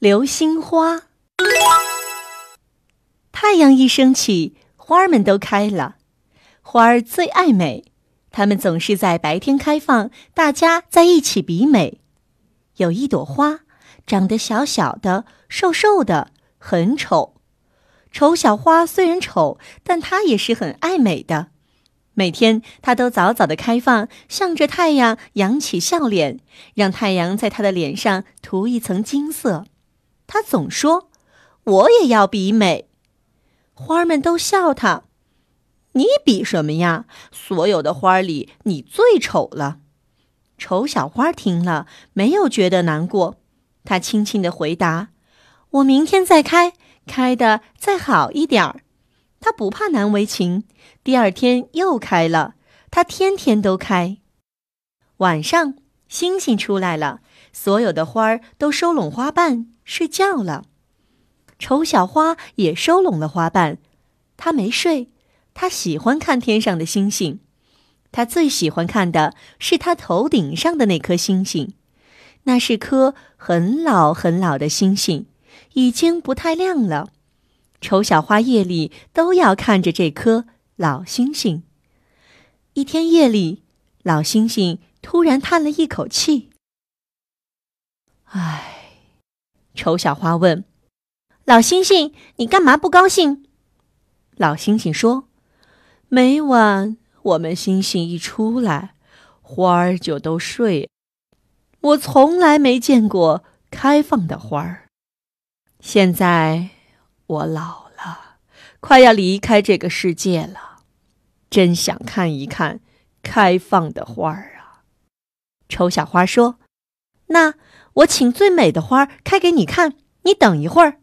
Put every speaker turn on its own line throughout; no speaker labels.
流星花。太阳一升起，花儿们都开了。花儿最爱美，它们总是在白天开放，大家在一起比美。有一朵花，长得小小的、瘦瘦的，很丑。丑小花虽然丑，但它也是很爱美的。每天，它都早早的开放，向着太阳扬起笑脸，让太阳在它的脸上涂一层金色。他总说：“我也要比美。”花儿们都笑他：“你比什么呀？所有的花里，你最丑了。”丑小花听了，没有觉得难过，他轻轻的回答：“我明天再开，开的再好一点儿。”它不怕难为情，第二天又开了。他天天都开。晚上，星星出来了，所有的花儿都收拢花瓣睡觉了。丑小花也收拢了花瓣，它没睡，它喜欢看天上的星星。它最喜欢看的是它头顶上的那颗星星，那是颗很老很老的星星，已经不太亮了。丑小花夜里都要看着这颗老星星。一天夜里，老星星突然叹了一口气：“唉。”丑小花问：“老星星，你干嘛不高兴？”老星星说：“每晚我们星星一出来，花儿就都睡。我从来没见过开放的花儿。现在……”我老了，快要离开这个世界了，真想看一看开放的花儿啊！丑小花说：“那我请最美的花开给你看，你等一会儿。”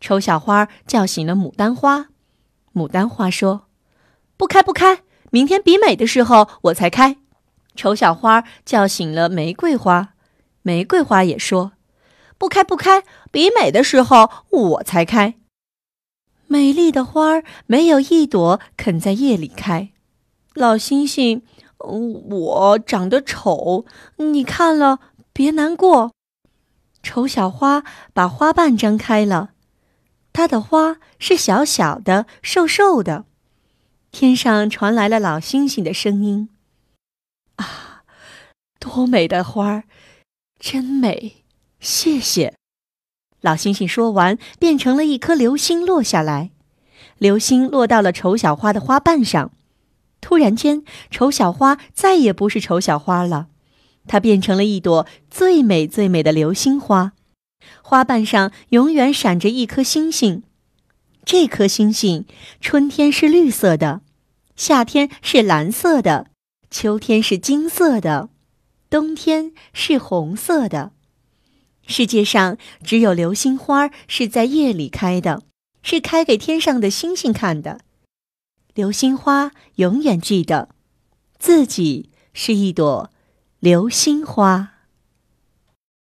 丑小花叫醒了牡丹花，牡丹花说：“不开，不开，明天比美的时候我才开。”丑小花叫醒了玫瑰花，玫瑰花也说。不开不开，比美的时候我才开。美丽的花儿没有一朵肯在夜里开。老星星，我长得丑，你看了别难过。丑小花把花瓣张开了，它的花是小小的、瘦瘦的。天上传来了老星星的声音：“啊，多美的花儿，真美！”谢谢，老星星说完，变成了一颗流星落下来。流星落到了丑小花的花瓣上。突然间，丑小花再也不是丑小花了，它变成了一朵最美最美的流星花。花瓣上永远闪着一颗星星。这颗星星，春天是绿色的，夏天是蓝色的，秋天是金色的，冬天是红色的。世界上只有流星花是在夜里开的，是开给天上的星星看的。流星花永远记得，自己是一朵流星花。